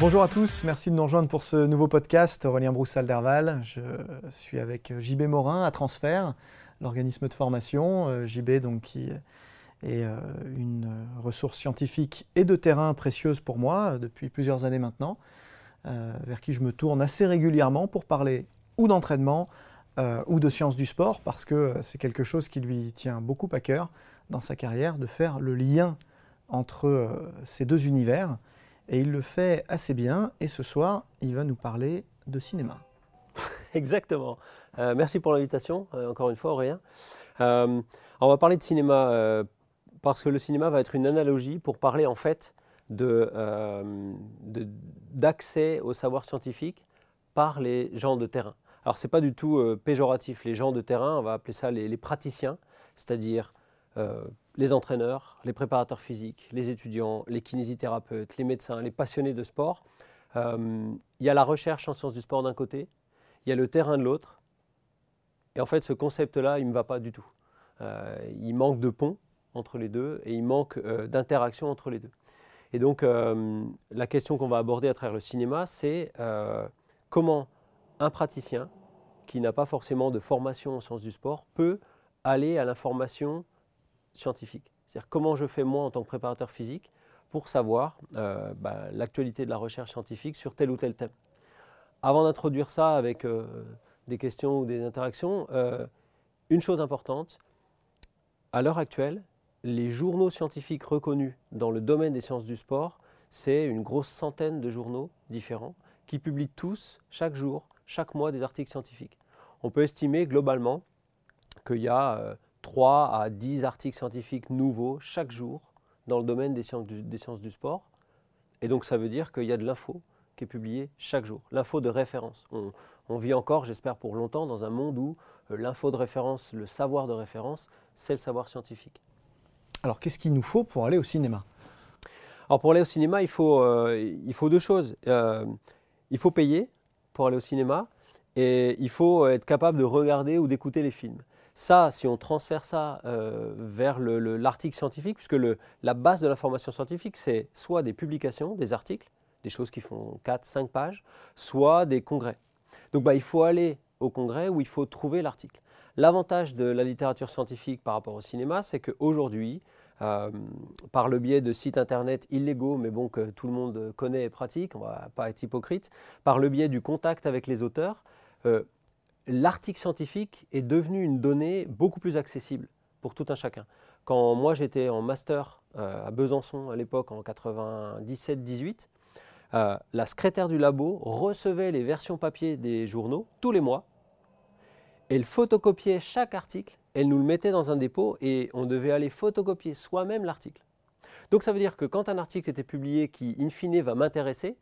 Bonjour à tous, merci de nous rejoindre pour ce nouveau podcast. Aurélien Broussal-Derval, je suis avec JB Morin à Transfert, l'organisme de formation. Euh, JB donc, qui est euh, une ressource scientifique et de terrain précieuse pour moi euh, depuis plusieurs années maintenant, vers qui je me tourne assez régulièrement pour parler ou d'entraînement ou de sciences du sport, parce que c'est quelque chose qui lui tient beaucoup à cœur dans sa carrière, de faire le lien entre ces deux univers. Et il le fait assez bien. Et ce soir, il va nous parler de cinéma. Exactement. Euh, merci pour l'invitation, euh, encore une fois, Aurélien. Euh, on va parler de cinéma parce que le cinéma va être une analogie pour parler en fait d'accès au savoir scientifique par les gens de terrain. Alors ce n'est pas du tout péjoratif, les gens de terrain, on va appeler ça les praticiens, c'est-à-dire les entraîneurs, les préparateurs physiques, les étudiants, les kinésithérapeutes, les médecins, les passionnés de sport. Euh, il y a la recherche en sciences du sport d'un côté, il y a le terrain de l'autre. Et en fait, ce concept-là, il ne me va pas du tout. Euh, il manque de pont entre les deux et il manque euh, d'interaction entre les deux. Et donc, la question qu'on va aborder à travers le cinéma, c'est comment un praticien qui n'a pas forcément de formation en sciences du sport peut aller à l'information scientifique. C'est-à-dire comment je fais moi en tant que préparateur physique pour savoir euh, bah, l'actualité de la recherche scientifique sur tel ou tel thème. Avant d'introduire ça avec euh, des questions ou des interactions, euh, une chose importante, à l'heure actuelle, les journaux scientifiques reconnus dans le domaine des sciences du sport, c'est une grosse centaine de journaux différents qui publient tous, chaque jour, chaque mois, des articles scientifiques. On peut estimer globalement qu'il y a 3 à 10 articles scientifiques nouveaux chaque jour dans le domaine des sciences du, des sciences du sport. Et donc ça veut dire qu'il y a de l'info qui est publiée chaque jour, l'info de référence. On, vit encore, j'espère pour longtemps, dans un monde où euh, l'info de référence, le savoir de référence, c'est le savoir scientifique. Alors qu'est-ce qu'il nous faut pour aller au cinéma? Alors pour aller au cinéma, il faut, euh, il faut deux choses. Euh, il faut payer pour aller au cinéma et il faut être capable de regarder ou d'écouter les films. Ça, si on transfère ça euh, vers l'article scientifique, puisque la base de l'information scientifique, c'est soit des publications, des articles, des choses qui font 4, 5 pages, soit des congrès. Donc bah, il faut aller au congrès où il faut trouver l'article. L'avantage de la littérature scientifique par rapport au cinéma, c'est qu'aujourd'hui, euh, par le biais de sites internet illégaux, mais bon, que tout le monde connaît et pratique, on ne va pas être hypocrite, par le biais du contact avec les auteurs, euh, l'article scientifique est devenu une donnée beaucoup plus accessible pour tout un chacun. Quand moi j'étais en master euh, à Besançon à l'époque en 97-18, euh, la secrétaire du labo recevait les versions papier des journaux tous les mois. Elle photocopiait chaque article, elle nous le mettait dans un dépôt et on devait aller photocopier soi-même l'article. Donc ça veut dire que quand un article était publié qui, in fine, va m'intéresser,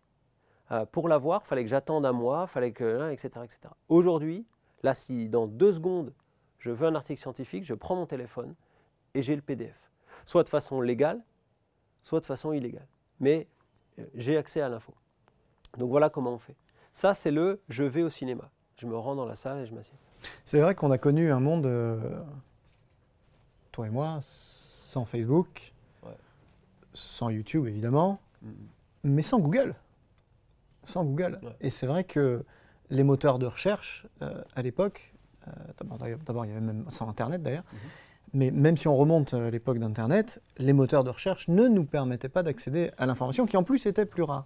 euh, pour l'avoir, il fallait que j'attende un mois, fallait que, etc. etc. Aujourd'hui, Là, si dans deux secondes, je veux un article scientifique, je prends mon téléphone et j'ai le PDF. Soit de façon légale, soit de façon illégale. Mais euh, j'ai accès à l'info. Donc voilà comment on fait. Ça, c'est le je vais au cinéma. Je me rends dans la salle et je m'assieds. C'est vrai qu'on a connu un monde, euh, toi et moi, sans Facebook, sans YouTube évidemment, mm. mais sans Google. Sans Google. Et c'est vrai que les moteurs de recherche euh, à l'époque, d'abord il y avait même sans Internet d'ailleurs, mm-hmm. Mais même si on remonte à l'époque d'Internet, les moteurs de recherche ne nous permettaient pas d'accéder à l'information, qui en plus était plus rare.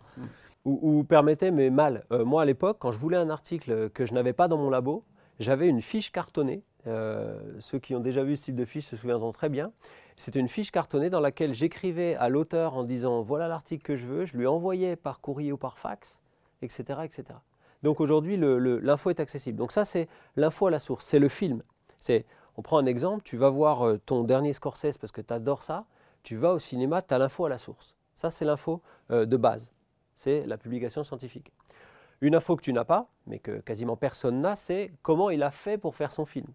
Ou, permettaient, mais mal. Euh, moi, à l'époque, quand je voulais un article que je n'avais pas dans mon labo, j'avais une fiche cartonnée. Euh, ceux qui ont déjà vu ce type de fiche se souviendront très bien. C'était une fiche cartonnée dans laquelle j'écrivais à l'auteur en disant voilà l'article que je veux, je lui envoyais par courrier ou par fax, etc. etc. Donc aujourd'hui, l'info est accessible. Donc ça, c'est l'info à la source, c'est le film. C'est on prend un exemple, tu vas voir euh, ton dernier Scorsese parce que tu adores ça, tu vas au cinéma, tu as l'info à la source. Ça, c'est l'info euh, de base. C'est la publication scientifique. Une info que tu n'as pas, mais que quasiment personne n'a, c'est comment il a fait pour faire son film.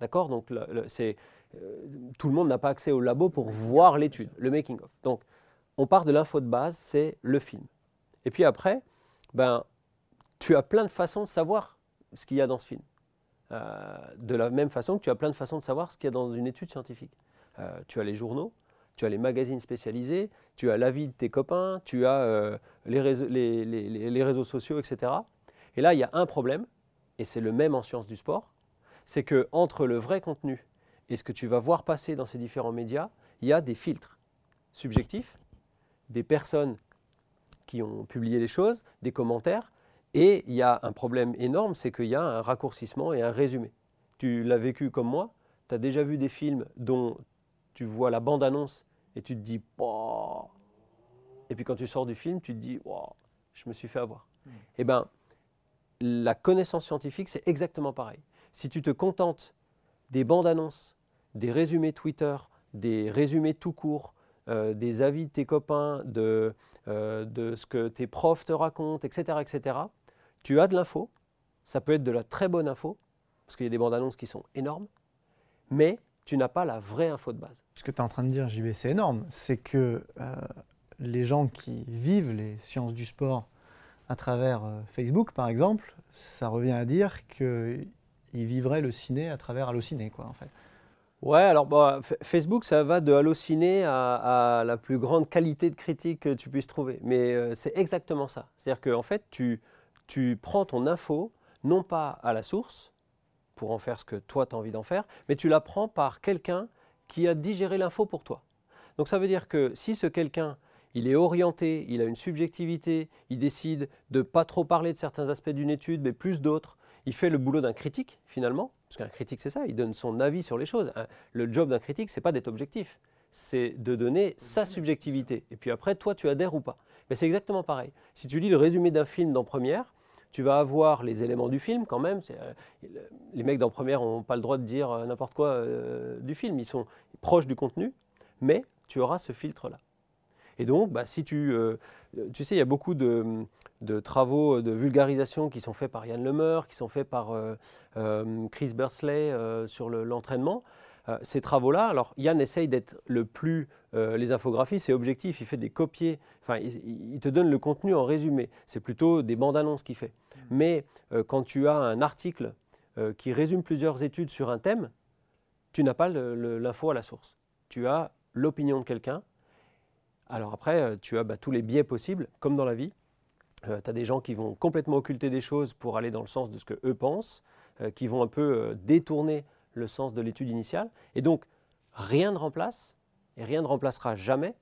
D'accord? Donc, c'est, euh, tout le monde n'a pas accès au labo pour voir l'étude, le making-of. Donc, on part de l'info de base, c'est le film. Et puis après, ben, tu as plein de façons de savoir ce qu'il y a dans ce film. Euh, de la même façon que tu as plein de façons de savoir ce qu'il y a dans une étude scientifique. Euh, tu as les journaux, tu as les magazines spécialisés, tu as l'avis de tes copains, tu as euh, les, réseaux, les, réseaux, sociaux, etc. Et là, il y a un problème, et c'est le même en sciences du sport, c'est que entre le vrai contenu et ce que tu vas voir passer dans ces différents médias, il y a des filtres subjectifs, des personnes qui ont publié les choses, des commentaires, et il y a un problème énorme, c'est qu'il y a un raccourcissement et un résumé. Tu l'as vécu comme moi, tu as déjà vu des films dont tu vois la bande-annonce et tu te dis, oh. et puis quand tu sors du film, tu te dis, oh, je me suis fait avoir. Hmm. Eh bien, la connaissance scientifique, c'est exactement pareil. Si tu te contentes des bandes-annonces, des résumés Twitter, des résumés tout court, euh, des avis de tes copains, de, euh, de ce que tes profs te racontent, etc., etc., tu as de l'info, ça peut être de la très bonne info, parce qu'il y a des bandes annonces qui sont énormes, mais tu n'as pas la vraie info de base. Ce que tu es en train de dire, JB, c'est énorme. C'est que euh, les gens qui vivent les sciences du sport à travers euh, Facebook, par exemple, ça revient à dire qu'ils vivraient le ciné à travers Allociné, quoi, en fait. Ouais, alors bah, Facebook, ça va de Allociné à, à, la plus grande qualité de critique que tu puisses trouver. Mais euh, c'est exactement ça. C'est-à-dire qu'en en fait, tu, tu prends ton info, non pas à la source, pour en faire ce que toi tu as envie d'en faire, mais tu la prends par quelqu'un qui a digéré l'info pour toi. Donc ça veut dire que si ce quelqu'un, il est orienté, il a une subjectivité, il décide de pas trop parler de certains aspects d'une étude, mais plus d'autres, il fait le boulot d'un critique finalement, parce qu'un critique c'est ça, il donne son avis sur les choses. Le job d'un critique, c'est pas d'être objectif, c'est de donner sa subjectivité. Et puis après, toi, tu adhères ou pas. Mais c'est exactement pareil. Si tu lis le résumé d'un film dans Première, tu vas avoir les éléments du film quand même. Euh, les mecs dans Première n'ont pas le droit de dire euh, n'importe quoi euh, du film, ils sont proches du contenu, mais tu auras ce filtre-là. Et donc, bah, si tu, tu sais, il y a beaucoup de, travaux de vulgarisation qui sont faits par Yann Lemeur, qui sont faits par Chris Bursley sur l'entraînement. Euh, ces travaux-là, alors Yann essaye d'être le plus, euh, les infographies, c'est objectif, il fait des copiés, enfin il, te donne le contenu en résumé, c'est plutôt des bandes annonces qu'il fait. Mmh. Mais euh, quand tu as un article qui résume plusieurs études sur un thème, tu n'as pas l'info à la source. Tu as l'opinion de quelqu'un. Alors après, tu as bah, tous les biais possibles, comme dans la vie. tu as des gens qui vont complètement occulter des choses pour aller dans le sens de ce qu'eux pensent, qui vont un peu détourner le sens de l'étude initiale. Et donc, rien ne remplace, et rien ne remplacera jamais,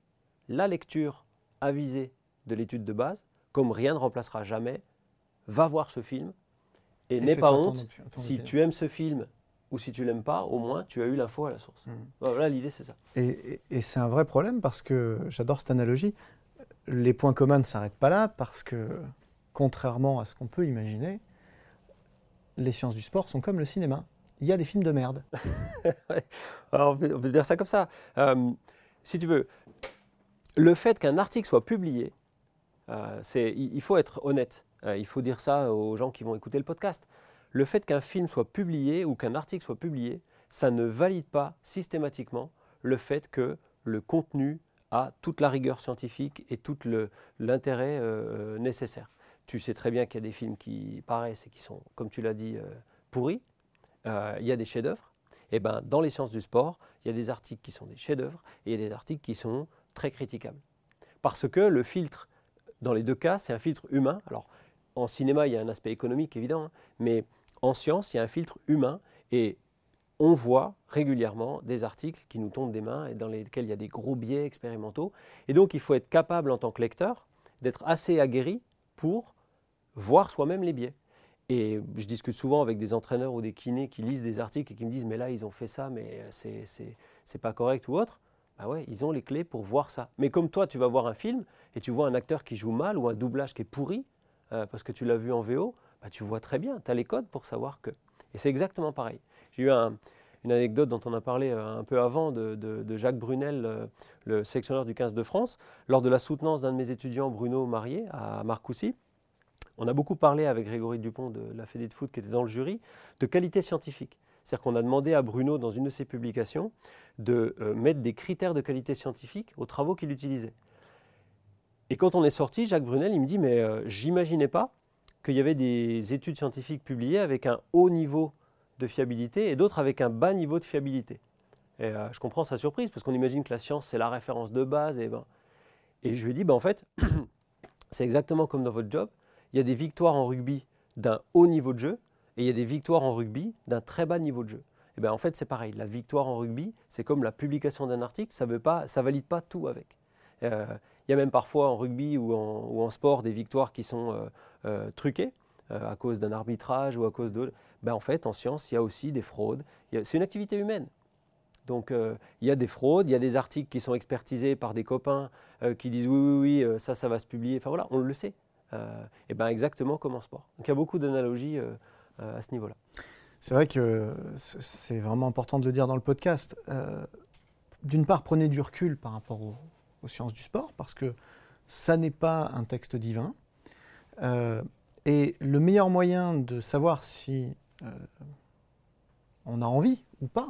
la lecture avisée de l'étude de base, comme rien ne remplacera jamais, va voir ce film, et, n'aie pas honte, si tu aimes ce film ou si tu l'aimes pas, au moins tu as eu l'info à la source. Mmh. Voilà, l'idée c'est ça. Et, c'est un vrai problème parce que j'adore cette analogie. Les points communs ne s'arrêtent pas là parce que, contrairement à ce qu'on peut imaginer, les sciences du sport sont comme le cinéma il y a des films de merde. on, peut, dire ça comme ça. Euh, si tu veux, le fait qu'un article soit publié, euh, il faut être honnête. Euh, il faut dire ça aux gens qui vont écouter le podcast. le fait qu'un film soit publié ou qu'un article soit publié, ça ne valide pas systématiquement le fait que le contenu a toute la rigueur scientifique et tout l'intérêt nécessaire. Tu sais très bien qu'il y a des films qui paraissent et qui sont, comme tu l'as dit, pourris. Euh, il y a des chefs-d'œuvre. Et ben, dans les sciences du sport, il y a des articles qui sont des chefs-d'œuvre et il y a des articles qui sont très critiquables. Parce que le filtre, dans les deux cas, c'est un filtre humain. Alors, en cinéma, il y a un aspect économique évident, hein, mais en science, il y a un filtre humain. Et on voit régulièrement des articles qui nous tombent des mains et dans lesquels il y a des gros biais expérimentaux. Et donc, il faut être capable, en tant que lecteur, d'être assez aguerri pour voir soi-même les biais. Et je discute souvent avec des entraîneurs ou des kinés qui lisent des articles et qui me disent Mais là, ils ont fait ça, mais c'est pas correct ou autre. Bah ouais, ils ont les clés pour voir ça. Mais comme toi, tu vas voir un film et tu vois un acteur qui joue mal ou un doublage qui est pourri, euh, parce que tu l'as vu en VO, bah tu vois très bien, tu as les codes pour savoir que. Et c'est exactement pareil. J'ai eu une anecdote dont on a parlé euh, un peu avant de, Jacques Brunel, euh, le sectionneur du 15 de France. Lors de la soutenance d'un de mes étudiants, Bruno Marié, à Marcoussis, on a beaucoup parlé avec Grégory Dupont de la Fédé de foot qui était dans le jury, de qualité scientifique. C'est-à-dire qu'on a demandé à Bruno, dans une de ses publications, de euh, mettre des critères de qualité scientifique aux travaux qu'il utilisait. Et quand on est sorti, Jacques Brunel, il me dit, mais j'imaginais pas qu'il y avait des études scientifiques publiées avec un haut niveau de fiabilité et d'autres avec un bas niveau de fiabilité. Et euh, je comprends sa surprise parce qu'on imagine que la science c'est la référence de base. Et, ben, et je lui ai dit, ben, en fait, c'est exactement comme dans votre job. Il y a des victoires en rugby d'un haut niveau de jeu et il y a des victoires en rugby d'un très bas niveau de jeu. Et ben, en fait, c'est pareil. La victoire en rugby, c'est comme la publication d'un article, ça ne valide pas tout avec. Euh, il y a même parfois en rugby ou en, sport des victoires qui sont euh, truquées à cause d'un arbitrage ou à cause de ben en fait, en science, il y a aussi des fraudes. C'est une activité humaine. Donc euh, il y a des fraudes, il y a des articles qui sont expertisés par des copains euh, qui disent oui, oui, oui, euh, ça, ça va se publier. Enfin voilà, on le sait. Et ben exactement comme en sport. Donc il y a beaucoup d'analogies à ce niveau-là. C'est vrai que c'est vraiment important de le dire dans le podcast. D'une part, prenez du recul par rapport aux sciences du sport, parce que ça n'est pas un texte divin. et le meilleur moyen de savoir si euh, on a envie ou pas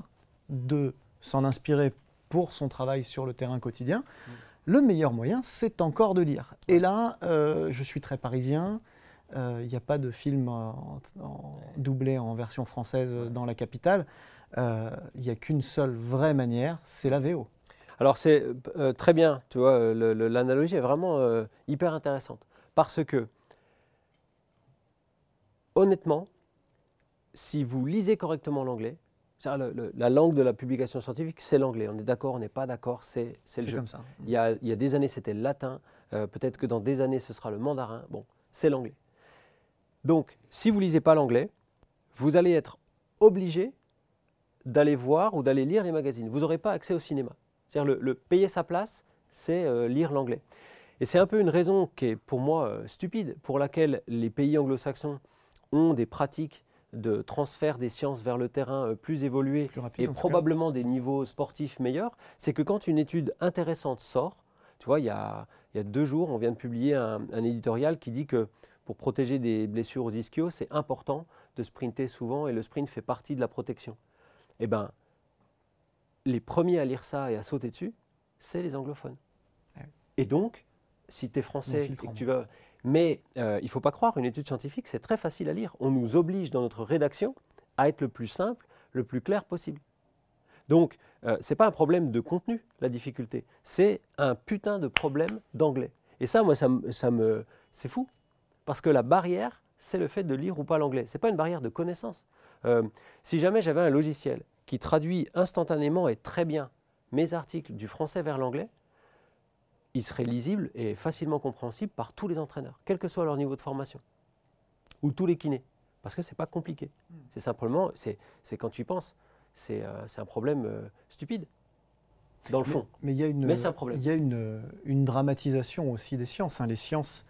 de s'en inspirer pour son travail sur le terrain quotidien, mm. Le meilleur moyen, c'est encore de lire. Et là, euh, je suis très parisien. Euh, il n'y a pas de film doublé en version française dans la capitale. Il n'y a qu'une seule vraie manière, c'est la VO. Alors c'est très bien, tu vois, l'analogie est vraiment hyper intéressante. Parce que, honnêtement, si vous lisez correctement l'anglais, la langue de la publication scientifique, c'est l'anglais. On est d'accord, on n'est pas d'accord, c'est le jeu. comme ça. Il y, a, il y a des années, c'était le latin. Euh, peut-être que dans des années, ce sera le mandarin. Bon, c'est l'anglais. Donc, si vous lisez pas l'anglais, vous allez être obligé d'aller voir ou d'aller lire les magazines. Vous n'aurez pas accès au cinéma. C'est-à-dire le, payer sa place, c'est euh, lire l'anglais. Et c'est un peu une raison qui est pour moi euh, stupide, pour laquelle les pays anglo-saxons ont des pratiques de transfert des sciences vers le terrain euh, plus évolué et probablement des niveaux sportifs meilleurs, c'est que quand une étude intéressante sort, tu vois, il y a, deux jours, on vient de publier un, éditorial qui dit que pour protéger des blessures aux ischios, c'est important de sprinter souvent et le sprint fait partie de la protection. Eh bien, les premiers à lire ça et à sauter dessus, c'est les anglophones. Et donc, si tu es français et que tu vas mais euh, il ne faut pas croire, une étude scientifique, c'est très facile à lire. On nous oblige dans notre rédaction à être le plus simple, le plus clair possible. Donc, euh, ce n'est pas un problème de contenu, la difficulté. C'est un putain de problème d'anglais. Et ça, moi, ça, me, c'est fou. Parce que la barrière, c'est le fait de lire ou pas l'anglais. Ce n'est pas une barrière de connaissance. Euh, si jamais j'avais un logiciel qui traduit instantanément et très bien mes articles du français vers l'anglais, il serait lisible et facilement compréhensible par tous les entraîneurs, quel que soit leur niveau de formation, ou tous les kinés, parce que ce n'est pas compliqué. Hmm. C'est simplement, c'est quand tu y penses, c'est euh, un problème euh, stupide, dans le fond. Mais il y a une, c'est un problème. Il y a une, une, dramatisation aussi des sciences. Hein. Les sciences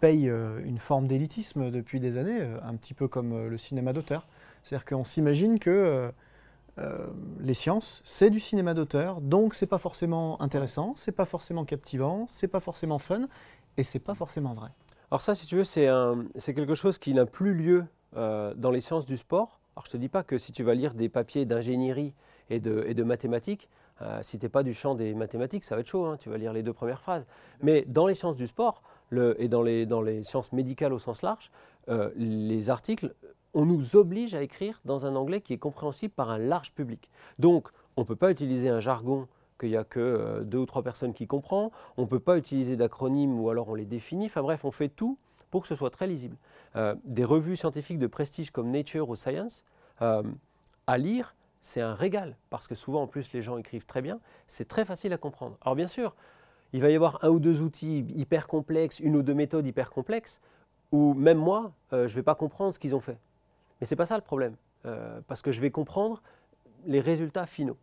payent euh, une forme d'élitisme depuis des années, un petit peu comme le cinéma d'auteur. C'est-à-dire qu'on s'imagine que euh, les sciences, c'est du cinéma d'auteur, donc c'est pas forcément intéressant, c'est pas forcément captivant, c'est pas forcément fun, et c'est pas forcément vrai. Alors ça, si tu veux, c'est quelque chose qui n'a plus lieu euh, dans les sciences du sport, alors je te dis pas que si tu vas lire des papiers d'ingénierie et de, mathématiques, euh, si tu n'es pas du champ des mathématiques, ça va être chaud, hein, tu vas lire les deux premières phrases. Mais dans les sciences du sport et dans les, sciences médicales au sens large, les articles, on nous oblige à écrire dans un anglais qui est compréhensible par un large public. Donc, on ne peut pas utiliser un jargon qu'il n'y a que euh, deux ou trois personnes qui comprennent, on ne peut pas utiliser d'acronymes ou alors on les définit, enfin bref, on fait tout pour que ce soit très lisible. des revues scientifiques de prestige comme Nature ou Science, à lire, c'est un régal, parce que souvent en plus les gens écrivent très bien, c'est très facile à comprendre. Alors bien sûr, il va y avoir un ou deux outils hyper complexes, une ou deux méthodes hyper complexes, où même moi, euh, je ne vais pas comprendre ce qu'ils ont fait. Mais ce n'est pas ça le problème, euh, parce que je vais comprendre les résultats finaux.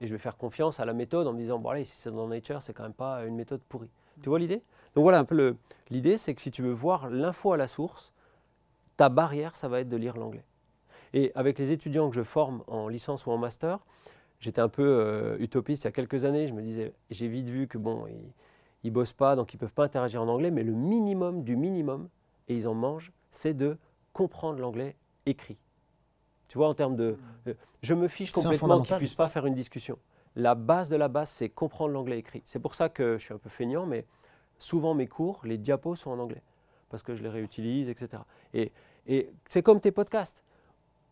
Et je vais faire confiance à la méthode en me disant, bon allez, si c'est dans Nature, c'est quand même pas une méthode pourrie. Tu vois l'idée? Donc voilà un peu l'idée, c'est que si tu veux voir l'info à la source, ta barrière, ça va être de lire l'anglais. Et avec les étudiants que je forme en licence ou en master, j'étais un peu euh, utopiste il y a quelques années. Je me disais, j'ai vite vu que bon, ils, ne bossent pas, donc ils peuvent pas interagir en anglais, mais le minimum du minimum, et ils en mangent, c'est de comprendre l'anglais écrit. Tu vois, en termes de, je me fiche complètement qu'ils puissent pas faire une discussion. La base de la base, c'est comprendre l'anglais écrit. C'est pour ça que je suis un peu feignant, mais souvent mes cours, les diapos sont en anglais parce que je les réutilise, etc. Et, et c'est comme tes podcasts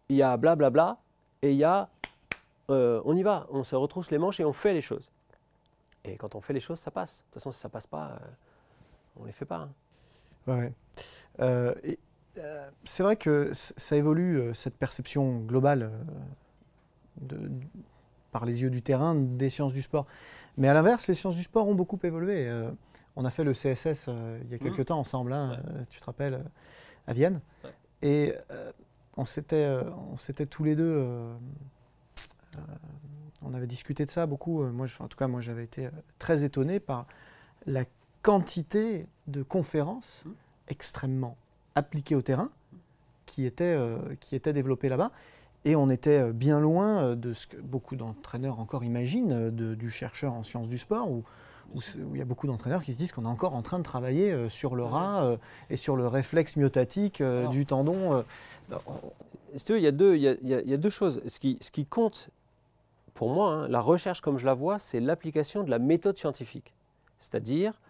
il y a blablabla, bla bla, et il y a euh, on y va, on se retrousse les manches et on fait les choses. Et quand on fait les choses, ça passe. De toute façon, si ça passe pas, euh, on ne les fait pas. Hein. Ouais. Euh, c'est vrai que ça évolue, cette perception globale de, par les yeux du terrain des sciences du sport. Mais à l'inverse, les sciences du sport ont beaucoup évolué. on a fait le CSS il y a quelques mmh. temps ensemble, hein, tu te rappelles, à Vienne. Et on s'était, euh, tous les deux, euh, euh, on avait discuté de ça beaucoup. Moi, en tout cas, moi, j'avais été très étonné par la quantité de conférences mmh. extrêmement appliquées au terrain qui étaient, qui étaient développées là-bas. Et on était bien loin de ce que beaucoup d'entraîneurs encore imaginent du chercheur en sciences du sport, où où, il y a beaucoup d'entraîneurs qui se disent qu'on est encore en train de travailler euh, sur le rat euh, et sur le réflexe myotatique euh, du tendon. il y, a deux, il, y a, deux choses. Ce qui, ce qui compte, pour moi, hein, la recherche comme je la vois, c'est l'application de la méthode scientifique. C'est-à-dire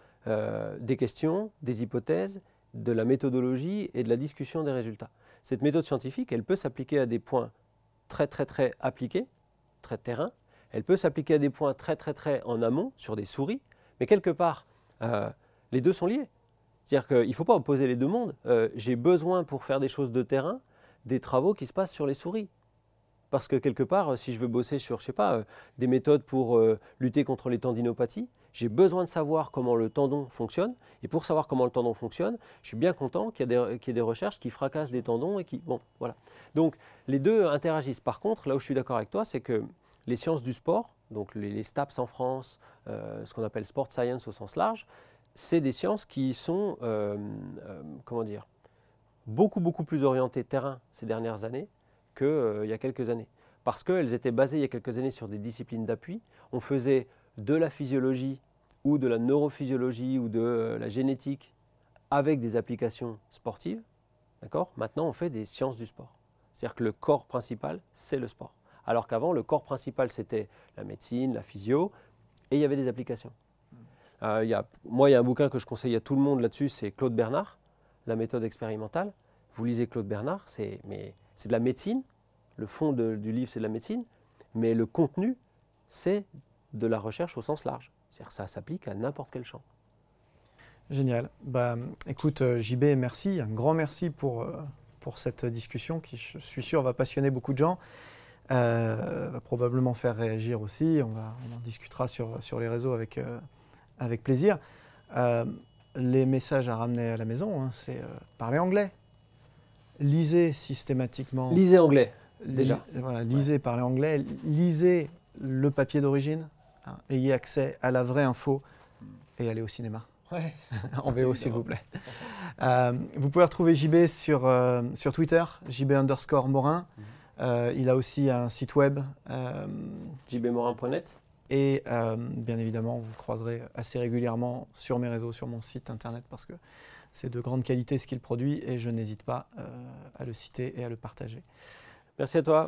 des questions, des hypothèses, de la méthodologie et de la discussion des résultats. Cette méthode scientifique, elle peut s'appliquer à des points très très très appliqués, très terrain, elle peut s'appliquer à des points très très très en amont, sur des souris, mais quelque part, euh, les deux sont liés. C'est-à-dire qu'il ne faut pas opposer les deux mondes. Euh, j'ai besoin pour faire des choses de terrain des travaux qui se passent sur les souris. Parce que quelque part, si je veux bosser sur, je sais pas, euh, des méthodes pour lutter contre les tendinopathies, j'ai besoin de savoir comment le tendon fonctionne. Et pour savoir comment le tendon fonctionne, je suis bien content qu'il y, ait des, recherches qui fracassent des tendons et qui... Bon, voilà. Donc, les deux interagissent. Par contre, là où je suis d'accord avec toi, c'est que les sciences du sport, donc les, STAPS en France, euh, ce qu'on appelle sport science au sens large, c'est des sciences qui sont, euh, euh, comment dire, beaucoup, beaucoup plus orientées terrain ces dernières années qu'il y a quelques années. Parce qu'elles étaient basées il y a quelques années sur des disciplines d'appui. On faisait de la physiologie ou de la neurophysiologie ou de la génétique avec des applications sportives. D'accord? Maintenant, on fait des sciences du sport. C'est-à-dire que le corps principal, c'est le sport alors qu'avant, le corps principal, c'était la médecine, la physio, et il y avait des applications. Euh, y a, moi, il y a un bouquin que je conseille à tout le monde là-dessus, c'est Claude Bernard, La méthode expérimentale. Vous lisez Claude Bernard, c'est de la médecine, le fond du livre, c'est de la médecine, mais le contenu, c'est de la recherche au sens large. C'est-à-dire que ça s'applique à n'importe quel champ. Génial. Bah, écoute, euh, JB, merci. Un grand merci pour, euh, pour cette discussion qui, je suis sûr, va passionner beaucoup de gens. Euh, va probablement faire réagir aussi. On, va, on en discutera sur, sur les réseaux avec, euh, avec plaisir. Euh, les messages à ramener à la maison, hein, c'est parler anglais. Lisez systématiquement. Lisez anglais, déjà. voilà, lisez, parlez anglais. Lisez le papier d'origine. Hein, ayez accès à la vraie info et allez au cinéma. Ouais. en VO, s'il vous plaît. vous pouvez retrouver JB sur, sur Twitter, JB underscore Morin. Mhm. Euh, il a aussi un site web. Euh, jbmorin.net. Et euh, bien évidemment, vous le croiserez assez régulièrement sur mes réseaux, sur mon site internet, parce que c'est de grande qualité ce qu'il produit et je n'hésite pas à le citer et à le partager. Merci à toi.